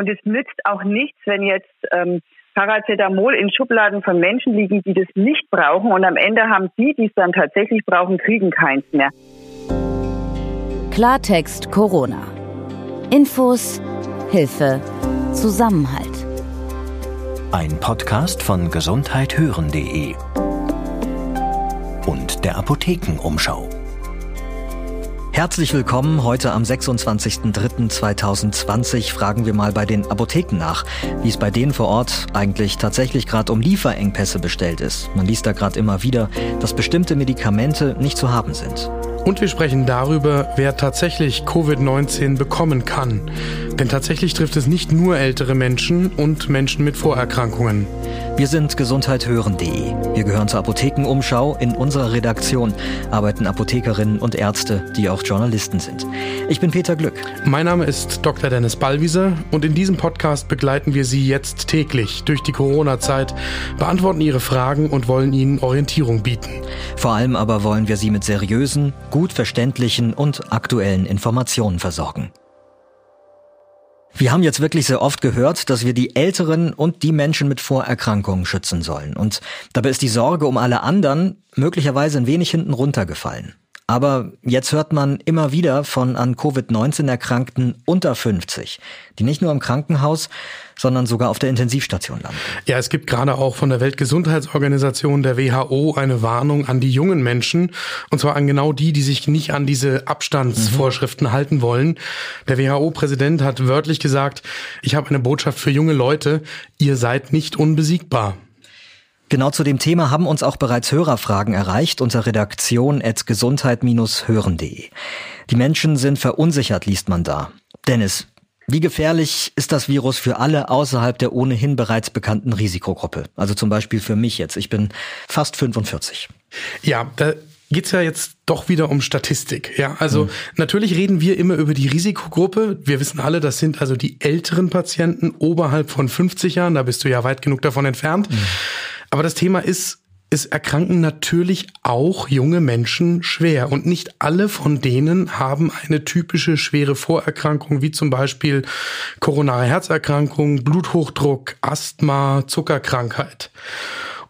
Und es nützt auch nichts, wenn jetzt ähm, Paracetamol in Schubladen von Menschen liegen, die das nicht brauchen. Und am Ende haben die, die es dann tatsächlich brauchen, kriegen keins mehr. Klartext Corona. Infos, Hilfe, Zusammenhalt. Ein Podcast von gesundheithören.de und der Apothekenumschau. Herzlich willkommen. Heute am 26.03.2020 fragen wir mal bei den Apotheken nach, wie es bei denen vor Ort eigentlich tatsächlich gerade um Lieferengpässe bestellt ist. Man liest da gerade immer wieder, dass bestimmte Medikamente nicht zu haben sind. Und wir sprechen darüber, wer tatsächlich Covid-19 bekommen kann. Denn tatsächlich trifft es nicht nur ältere Menschen und Menschen mit Vorerkrankungen. Wir sind gesundheithören.de. Wir gehören zur Apothekenumschau. In unserer Redaktion arbeiten Apothekerinnen und Ärzte, die auch Journalisten sind. Ich bin Peter Glück. Mein Name ist Dr. Dennis Ballwieser und in diesem Podcast begleiten wir Sie jetzt täglich durch die Corona-Zeit, beantworten Ihre Fragen und wollen Ihnen Orientierung bieten. Vor allem aber wollen wir Sie mit seriösen, gut verständlichen und aktuellen Informationen versorgen. Wir haben jetzt wirklich sehr oft gehört, dass wir die Älteren und die Menschen mit Vorerkrankungen schützen sollen. Und dabei ist die Sorge um alle anderen möglicherweise ein wenig hinten runtergefallen. Aber jetzt hört man immer wieder von an Covid-19 Erkrankten unter 50, die nicht nur im Krankenhaus, sondern sogar auf der Intensivstation landen. Ja, es gibt gerade auch von der Weltgesundheitsorganisation, der WHO, eine Warnung an die jungen Menschen. Und zwar an genau die, die sich nicht an diese Abstandsvorschriften mhm. halten wollen. Der WHO-Präsident hat wörtlich gesagt, ich habe eine Botschaft für junge Leute, ihr seid nicht unbesiegbar. Genau zu dem Thema haben uns auch bereits Hörerfragen erreicht unter Redaktion at gesundheit-hören.de. Die Menschen sind verunsichert, liest man da. Dennis, wie gefährlich ist das Virus für alle außerhalb der ohnehin bereits bekannten Risikogruppe? Also zum Beispiel für mich jetzt. Ich bin fast 45. Ja, da geht's ja jetzt doch wieder um Statistik. Ja, also mhm. natürlich reden wir immer über die Risikogruppe. Wir wissen alle, das sind also die älteren Patienten oberhalb von 50 Jahren. Da bist du ja weit genug davon entfernt. Mhm. Aber das Thema ist, es erkranken natürlich auch junge Menschen schwer. Und nicht alle von denen haben eine typische schwere Vorerkrankung, wie zum Beispiel koronare Herzerkrankung, Bluthochdruck, Asthma, Zuckerkrankheit.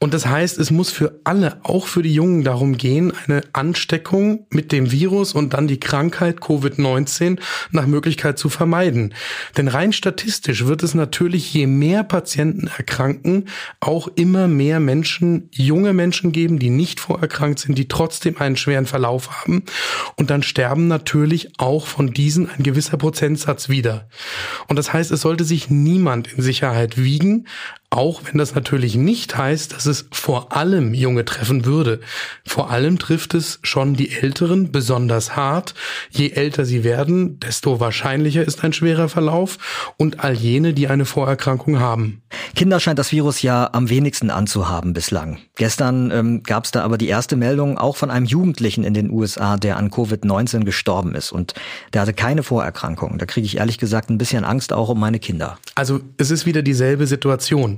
Und das heißt, es muss für alle, auch für die Jungen, darum gehen, eine Ansteckung mit dem Virus und dann die Krankheit Covid-19 nach Möglichkeit zu vermeiden. Denn rein statistisch wird es natürlich, je mehr Patienten erkranken, auch immer mehr Menschen, junge Menschen geben, die nicht vorerkrankt sind, die trotzdem einen schweren Verlauf haben. Und dann sterben natürlich auch von diesen ein gewisser Prozentsatz wieder. Und das heißt, es sollte sich niemand in Sicherheit wiegen, auch wenn das natürlich nicht heißt, dass es vor allem Junge treffen würde. Vor allem trifft es schon die Älteren besonders hart. Je älter sie werden, desto wahrscheinlicher ist ein schwerer Verlauf und all jene, die eine Vorerkrankung haben. Kinder scheint das Virus ja am wenigsten anzuhaben bislang. Gestern ähm, gab es da aber die erste Meldung auch von einem Jugendlichen in den USA, der an Covid-19 gestorben ist und der hatte keine Vorerkrankung. Da kriege ich ehrlich gesagt ein bisschen Angst auch um meine Kinder. Also es ist wieder dieselbe Situation.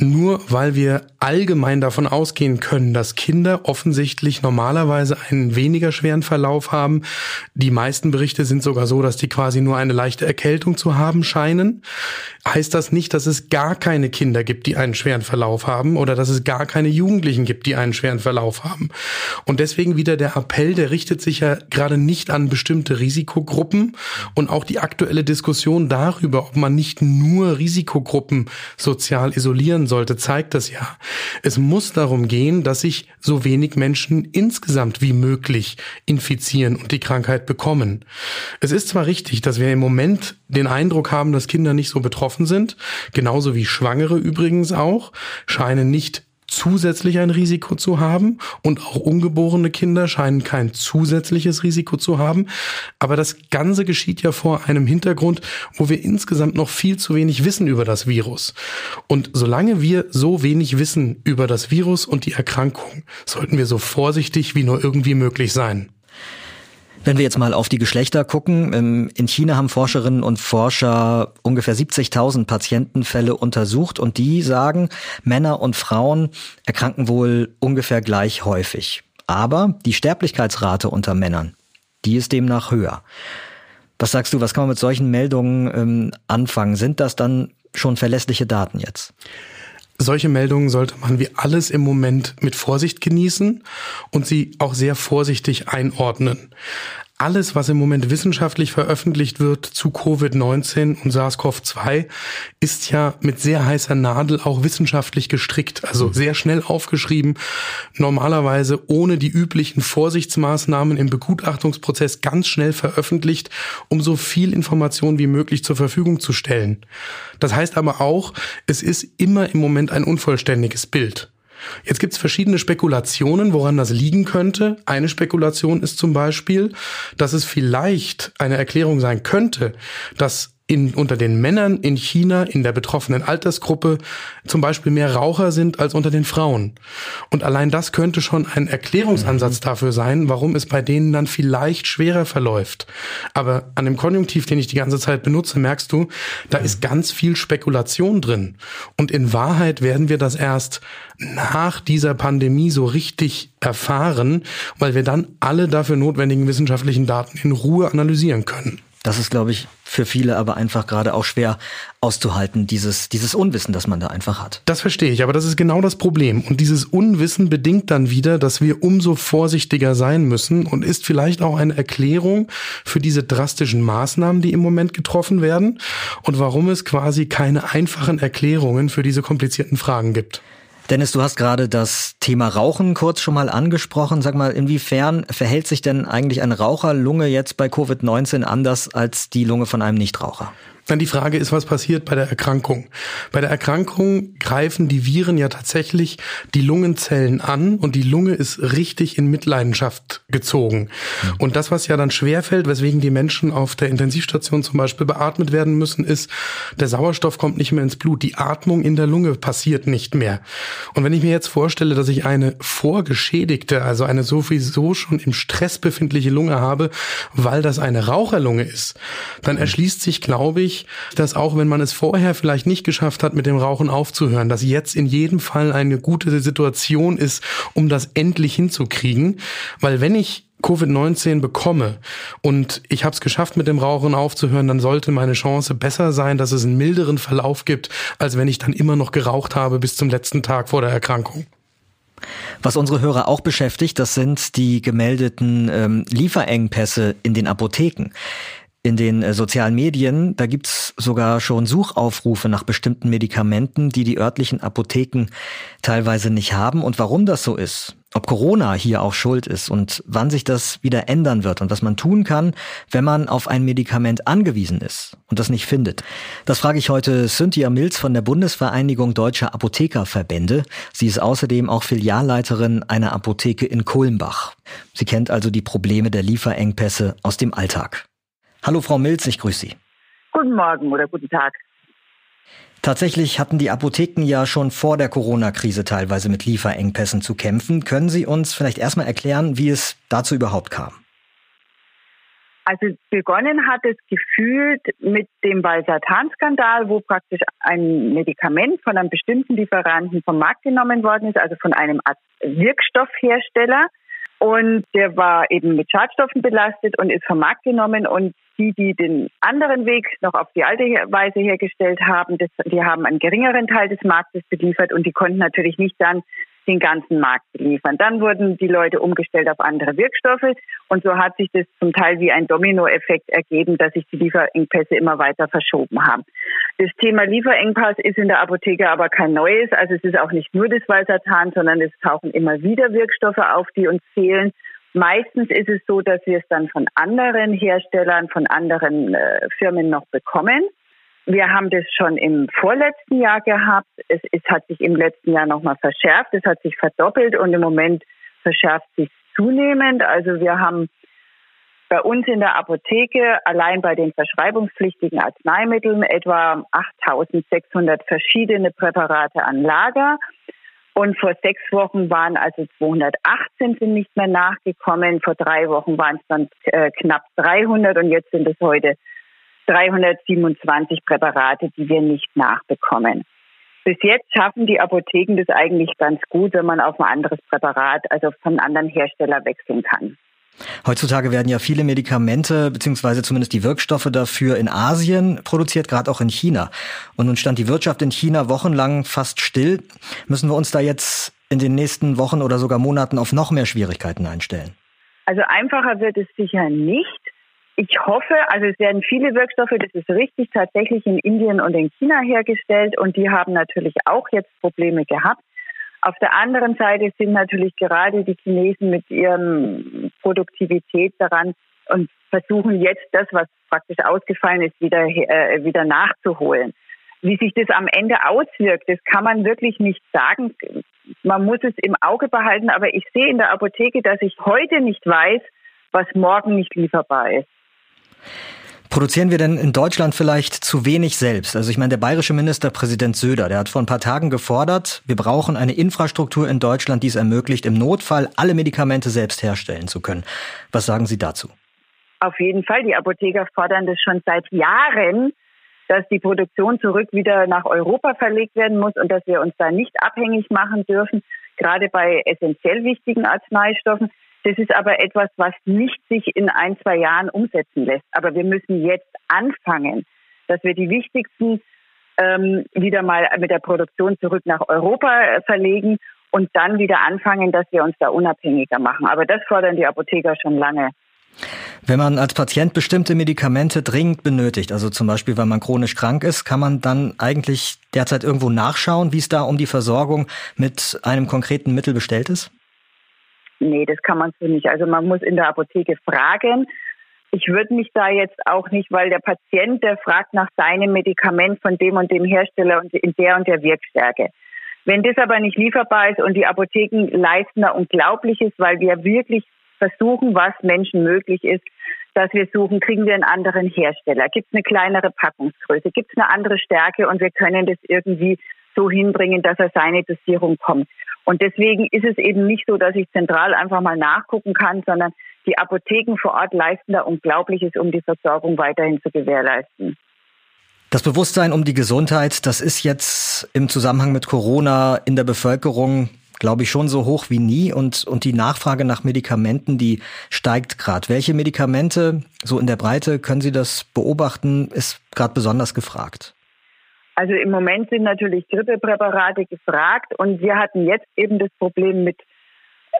Nur weil wir allgemein davon ausgehen können, dass Kinder offensichtlich normalerweise einen weniger schweren Verlauf haben. Die meisten Berichte sind sogar so, dass die quasi nur eine leichte Erkältung zu haben scheinen. Heißt das nicht, dass es gar keine Kinder gibt, die einen schweren Verlauf haben oder dass es gar keine Jugendlichen gibt, die einen schweren Verlauf haben. Und deswegen wieder der Appell, der richtet sich ja gerade nicht an bestimmte Risikogruppen und auch die aktuelle Diskussion darüber, ob man nicht nur Risikogruppen sozial isolieren sollte, zeigt das ja. Es muss darum gehen, dass sich so wenig Menschen insgesamt wie möglich infizieren und die Krankheit bekommen. Es ist zwar richtig, dass wir im Moment den Eindruck haben, dass Kinder nicht so betroffen sind, genauso wie Schwangere übrigens auch, scheinen nicht zusätzlich ein Risiko zu haben und auch ungeborene Kinder scheinen kein zusätzliches Risiko zu haben. Aber das Ganze geschieht ja vor einem Hintergrund, wo wir insgesamt noch viel zu wenig wissen über das Virus. Und solange wir so wenig wissen über das Virus und die Erkrankung, sollten wir so vorsichtig wie nur irgendwie möglich sein. Wenn wir jetzt mal auf die Geschlechter gucken, ähm, in China haben Forscherinnen und Forscher ungefähr 70.000 Patientenfälle untersucht und die sagen, Männer und Frauen erkranken wohl ungefähr gleich häufig. Aber die Sterblichkeitsrate unter Männern, die ist demnach höher. Was sagst du, was kann man mit solchen Meldungen ähm, anfangen? Sind das dann schon verlässliche Daten jetzt? Solche Meldungen sollte man wie alles im Moment mit Vorsicht genießen und sie auch sehr vorsichtig einordnen alles, was im Moment wissenschaftlich veröffentlicht wird zu Covid-19 und SARS-CoV-2, ist ja mit sehr heißer Nadel auch wissenschaftlich gestrickt, also mhm. sehr schnell aufgeschrieben, normalerweise ohne die üblichen Vorsichtsmaßnahmen im Begutachtungsprozess ganz schnell veröffentlicht, um so viel Information wie möglich zur Verfügung zu stellen. Das heißt aber auch, es ist immer im Moment ein unvollständiges Bild. Jetzt gibt es verschiedene Spekulationen, woran das liegen könnte. Eine Spekulation ist zum Beispiel, dass es vielleicht eine Erklärung sein könnte, dass in, unter den Männern in China in der betroffenen Altersgruppe zum Beispiel mehr Raucher sind als unter den Frauen. Und allein das könnte schon ein Erklärungsansatz mhm. dafür sein, warum es bei denen dann vielleicht schwerer verläuft. Aber an dem Konjunktiv, den ich die ganze Zeit benutze, merkst du, da ist ganz viel Spekulation drin. Und in Wahrheit werden wir das erst nach dieser Pandemie so richtig erfahren, weil wir dann alle dafür notwendigen wissenschaftlichen Daten in Ruhe analysieren können. Das ist, glaube ich, für viele aber einfach gerade auch schwer auszuhalten, dieses, dieses Unwissen, das man da einfach hat. Das verstehe ich, aber das ist genau das Problem. Und dieses Unwissen bedingt dann wieder, dass wir umso vorsichtiger sein müssen und ist vielleicht auch eine Erklärung für diese drastischen Maßnahmen, die im Moment getroffen werden und warum es quasi keine einfachen Erklärungen für diese komplizierten Fragen gibt. Dennis, du hast gerade das Thema Rauchen kurz schon mal angesprochen. Sag mal, inwiefern verhält sich denn eigentlich eine Raucherlunge jetzt bei Covid-19 anders als die Lunge von einem Nichtraucher? Dann die Frage ist, was passiert bei der Erkrankung? Bei der Erkrankung greifen die Viren ja tatsächlich die Lungenzellen an und die Lunge ist richtig in Mitleidenschaft gezogen. Mhm. Und das, was ja dann schwerfällt, weswegen die Menschen auf der Intensivstation zum Beispiel beatmet werden müssen, ist, der Sauerstoff kommt nicht mehr ins Blut. Die Atmung in der Lunge passiert nicht mehr. Und wenn ich mir jetzt vorstelle, dass ich eine vorgeschädigte, also eine sowieso schon im Stress befindliche Lunge habe, weil das eine Raucherlunge ist, dann mhm. erschließt sich, glaube ich, dass auch wenn man es vorher vielleicht nicht geschafft hat, mit dem Rauchen aufzuhören, dass jetzt in jedem Fall eine gute Situation ist, um das endlich hinzukriegen. Weil wenn ich Covid-19 bekomme und ich habe es geschafft, mit dem Rauchen aufzuhören, dann sollte meine Chance besser sein, dass es einen milderen Verlauf gibt, als wenn ich dann immer noch geraucht habe bis zum letzten Tag vor der Erkrankung. Was unsere Hörer auch beschäftigt, das sind die gemeldeten ähm, Lieferengpässe in den Apotheken in den äh, sozialen Medien, da gibt's sogar schon Suchaufrufe nach bestimmten Medikamenten, die die örtlichen Apotheken teilweise nicht haben. Und warum das so ist, ob Corona hier auch schuld ist und wann sich das wieder ändern wird und was man tun kann, wenn man auf ein Medikament angewiesen ist und das nicht findet. Das frage ich heute Cynthia Mills von der Bundesvereinigung Deutscher Apothekerverbände. Sie ist außerdem auch Filialleiterin einer Apotheke in Kulmbach. Sie kennt also die Probleme der Lieferengpässe aus dem Alltag. Hallo Frau Milz, ich grüße Sie. Guten Morgen oder guten Tag. Tatsächlich hatten die Apotheken ja schon vor der Corona-Krise teilweise mit Lieferengpässen zu kämpfen. Können Sie uns vielleicht erstmal erklären, wie es dazu überhaupt kam? Also begonnen hat es gefühlt mit dem Valsartan-Skandal, wo praktisch ein Medikament von einem bestimmten Lieferanten vom Markt genommen worden ist, also von einem Wirkstoffhersteller. Und der war eben mit Schadstoffen belastet und ist vom Markt genommen. Und die, die den anderen Weg noch auf die alte Weise hergestellt haben, das, die haben einen geringeren Teil des Marktes beliefert und die konnten natürlich nicht dann den ganzen Markt beliefern. Dann wurden die Leute umgestellt auf andere Wirkstoffe und so hat sich das zum Teil wie ein Dominoeffekt ergeben, dass sich die Lieferengpässe immer weiter verschoben haben. Das Thema Lieferengpass ist in der Apotheke aber kein neues. Also es ist auch nicht nur das Valsartan, sondern es tauchen immer wieder Wirkstoffe auf, die uns fehlen. Meistens ist es so, dass wir es dann von anderen Herstellern, von anderen äh, Firmen noch bekommen. Wir haben das schon im vorletzten Jahr gehabt. Es, es hat sich im letzten Jahr nochmal verschärft. Es hat sich verdoppelt und im Moment verschärft sich zunehmend. Also wir haben bei uns in der Apotheke allein bei den verschreibungspflichtigen Arzneimitteln etwa 8600 verschiedene Präparate an Lager. Und vor sechs Wochen waren also 218 sind nicht mehr nachgekommen. Vor drei Wochen waren es dann äh, knapp 300 und jetzt sind es heute 327 Präparate, die wir nicht nachbekommen. Bis jetzt schaffen die Apotheken das eigentlich ganz gut, wenn man auf ein anderes Präparat, also von einem anderen Hersteller wechseln kann. Heutzutage werden ja viele Medikamente beziehungsweise zumindest die Wirkstoffe dafür in Asien produziert, gerade auch in China. Und nun stand die Wirtschaft in China wochenlang fast still. Müssen wir uns da jetzt in den nächsten Wochen oder sogar Monaten auf noch mehr Schwierigkeiten einstellen? Also einfacher wird es sicher nicht. Ich hoffe, also es werden viele Wirkstoffe, das ist richtig, tatsächlich in Indien und in China hergestellt und die haben natürlich auch jetzt Probleme gehabt. Auf der anderen Seite sind natürlich gerade die Chinesen mit ihrem Produktivität daran und versuchen jetzt das, was praktisch ausgefallen ist, wieder, äh, wieder nachzuholen. Wie sich das am Ende auswirkt, das kann man wirklich nicht sagen. Man muss es im Auge behalten, aber ich sehe in der Apotheke, dass ich heute nicht weiß, was morgen nicht lieferbar ist. Produzieren wir denn in Deutschland vielleicht zu wenig selbst? Also ich meine, der bayerische Ministerpräsident Söder, der hat vor ein paar Tagen gefordert, wir brauchen eine Infrastruktur in Deutschland, die es ermöglicht, im Notfall alle Medikamente selbst herstellen zu können. Was sagen Sie dazu? Auf jeden Fall. Die Apotheker fordern das schon seit Jahren, dass die Produktion zurück wieder nach Europa verlegt werden muss und dass wir uns da nicht abhängig machen dürfen, gerade bei essentiell wichtigen Arzneistoffen. Das ist aber etwas, was nicht sich in ein, zwei Jahren umsetzen lässt. Aber wir müssen jetzt anfangen, dass wir die wichtigsten ähm, wieder mal mit der Produktion zurück nach Europa äh, verlegen und dann wieder anfangen, dass wir uns da unabhängiger machen. Aber das fordern die Apotheker schon lange. Wenn man als Patient bestimmte Medikamente dringend benötigt, also zum Beispiel, weil man chronisch krank ist, kann man dann eigentlich derzeit irgendwo nachschauen, wie es da um die Versorgung mit einem konkreten Mittel bestellt ist? Nee, das kann man so nicht. Also man muss in der Apotheke fragen. Ich würde mich da jetzt auch nicht, weil der Patient, der fragt nach seinem Medikament von dem und dem Hersteller und in der und der Wirkstärke. Wenn das aber nicht lieferbar ist und die Apotheken leisten da Unglaubliches, weil wir wirklich versuchen, was Menschen möglich ist, dass wir suchen, kriegen wir einen anderen Hersteller, gibt es eine kleinere Packungsgröße, gibt es eine andere Stärke und wir können das irgendwie so hinbringen, dass er seine Dosierung kommt. Und deswegen ist es eben nicht so, dass ich zentral einfach mal nachgucken kann, sondern die Apotheken vor Ort leisten da Unglaubliches, um die Versorgung weiterhin zu gewährleisten. Das Bewusstsein um die Gesundheit, das ist jetzt im Zusammenhang mit Corona in der Bevölkerung, glaube ich, schon so hoch wie nie. Und, und die Nachfrage nach Medikamenten, die steigt gerade. Welche Medikamente, so in der Breite, können Sie das beobachten, ist gerade besonders gefragt? Also im Moment sind natürlich Grippepräparate gefragt und wir hatten jetzt eben das Problem mit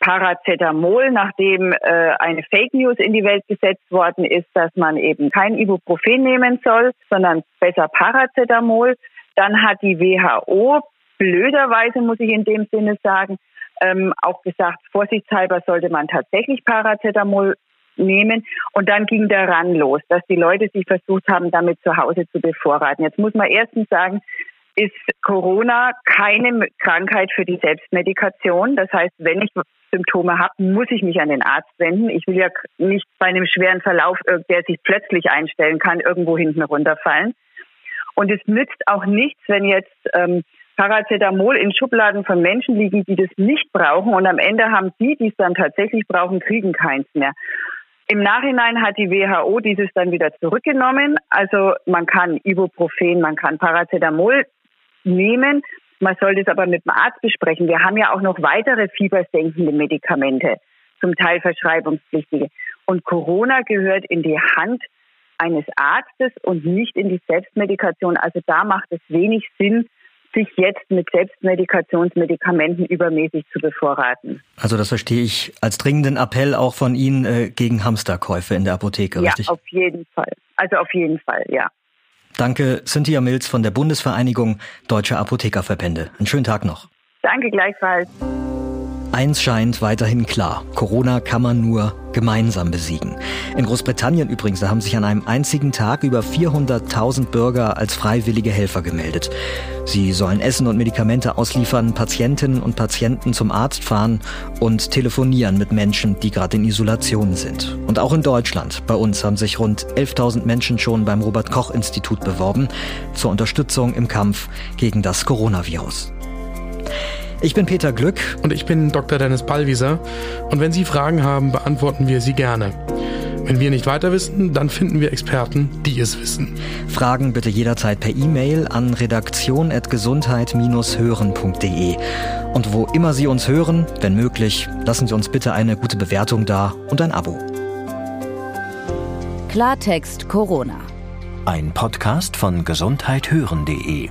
Paracetamol, nachdem äh, eine Fake News in die Welt gesetzt worden ist, dass man eben kein Ibuprofen nehmen soll, sondern besser Paracetamol. Dann hat die WHO, blöderweise muss ich in dem Sinne sagen, ähm, auch gesagt, vorsichtshalber sollte man tatsächlich Paracetamol nehmen. Und dann ging der Ran los, dass die Leute sich versucht haben, damit zu Hause zu bevorraten. Jetzt muss man erstens sagen, ist Corona keine Krankheit für die Selbstmedikation. Das heißt, wenn ich Symptome habe, muss ich mich an den Arzt wenden. Ich will ja nicht bei einem schweren Verlauf, äh, der sich plötzlich einstellen kann, irgendwo hinten runterfallen. Und es nützt auch nichts, wenn jetzt ähm, Paracetamol in Schubladen von Menschen liegen, die das nicht brauchen und am Ende haben die, die es dann tatsächlich brauchen, kriegen keins mehr. Im Nachhinein hat die WHO dieses dann wieder zurückgenommen. Also man kann Ibuprofen, man kann Paracetamol nehmen. Man sollte es aber mit dem Arzt besprechen. Wir haben ja auch noch weitere fiebersenkende Medikamente, zum Teil verschreibungspflichtige. Und Corona gehört in die Hand eines Arztes und nicht in die Selbstmedikation. Also da macht es wenig Sinn, sich jetzt mit Selbstmedikationsmedikamenten übermäßig zu bevorraten. Also das verstehe ich als dringenden Appell auch von Ihnen äh, gegen Hamsterkäufe in der Apotheke, ja, richtig? Ja, auf jeden Fall. Also auf jeden Fall, ja. Danke, Cynthia Mills von der Bundesvereinigung Deutscher Apothekerverbände. Einen schönen Tag noch. Danke gleichfalls. Eins scheint weiterhin klar. Corona kann man nur gemeinsam besiegen. In Großbritannien übrigens, da haben sich an einem einzigen Tag über 400.000 Bürger als freiwillige Helfer gemeldet. Sie sollen Essen und Medikamente ausliefern, Patientinnen und Patienten zum Arzt fahren und telefonieren mit Menschen, die gerade in Isolation sind. Und auch in Deutschland, bei uns haben sich rund 11.000 Menschen schon beim Robert Koch Institut beworben zur Unterstützung im Kampf gegen das Coronavirus. Ich bin Peter Glück. Und ich bin Dr. Dennis Ballwieser. Und wenn Sie Fragen haben, beantworten wir sie gerne. Wenn wir nicht weiter wissen, dann finden wir Experten, die es wissen. Fragen bitte jederzeit per E-Mail an redaktion.gesundheit-hören.de. Und wo immer Sie uns hören, wenn möglich, lassen Sie uns bitte eine gute Bewertung da und ein Abo. Klartext Corona. Ein Podcast von gesundheithören.de